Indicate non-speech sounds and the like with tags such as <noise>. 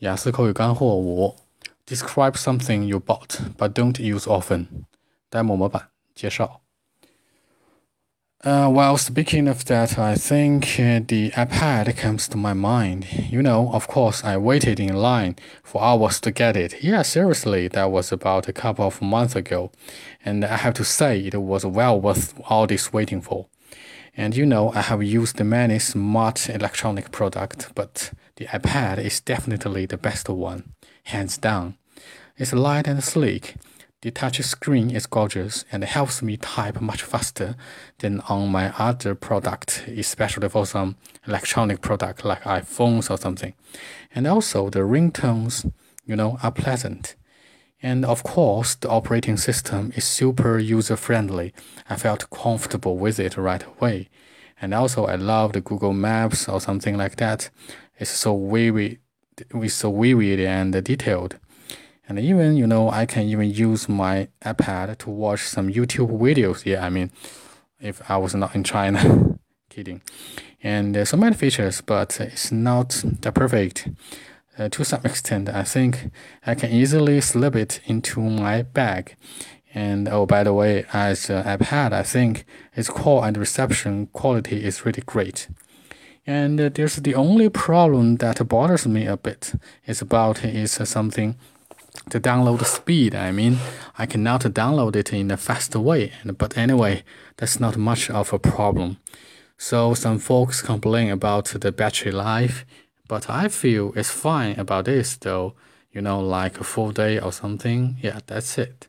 雅思口语干货五：Describe something you bought but don't use often。demo 模板介绍。Uh, while speaking of that, I think the iPad comes to my mind. You know, of course, I waited in line for hours to get it. Yeah, seriously, that was about a couple of months ago. And I have to say, it was well worth all this waiting for. And you know, I have used many smart electronic products, but the iPad is definitely the best one, hands down. It's light and sleek. The touch screen is gorgeous and helps me type much faster than on my other product, especially for some electronic product like iPhones or something. And also the ringtones, you know, are pleasant. And of course, the operating system is super user friendly. I felt comfortable with it right away. And also, I love the Google Maps or something like that. It's so vivid, it's so vivid and detailed. And even, you know, I can even use my iPad to watch some YouTube videos. Yeah, I mean, if I was not in China, <laughs> kidding. And so many features, but it's not the perfect uh, to some <laughs> extent, I think I can easily slip it into my bag. And oh, by the way, as an iPad, I think its call and reception quality is really great. And uh, there's the only problem that bothers me a bit is about is something the download speed. I mean, I cannot download it in a fast way. But anyway, that's not much of a problem. So some folks complain about the battery life but I feel it's fine about this though, you know, like a full day or something. Yeah, that's it.